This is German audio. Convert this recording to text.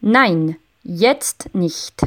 Nein, jetzt nicht.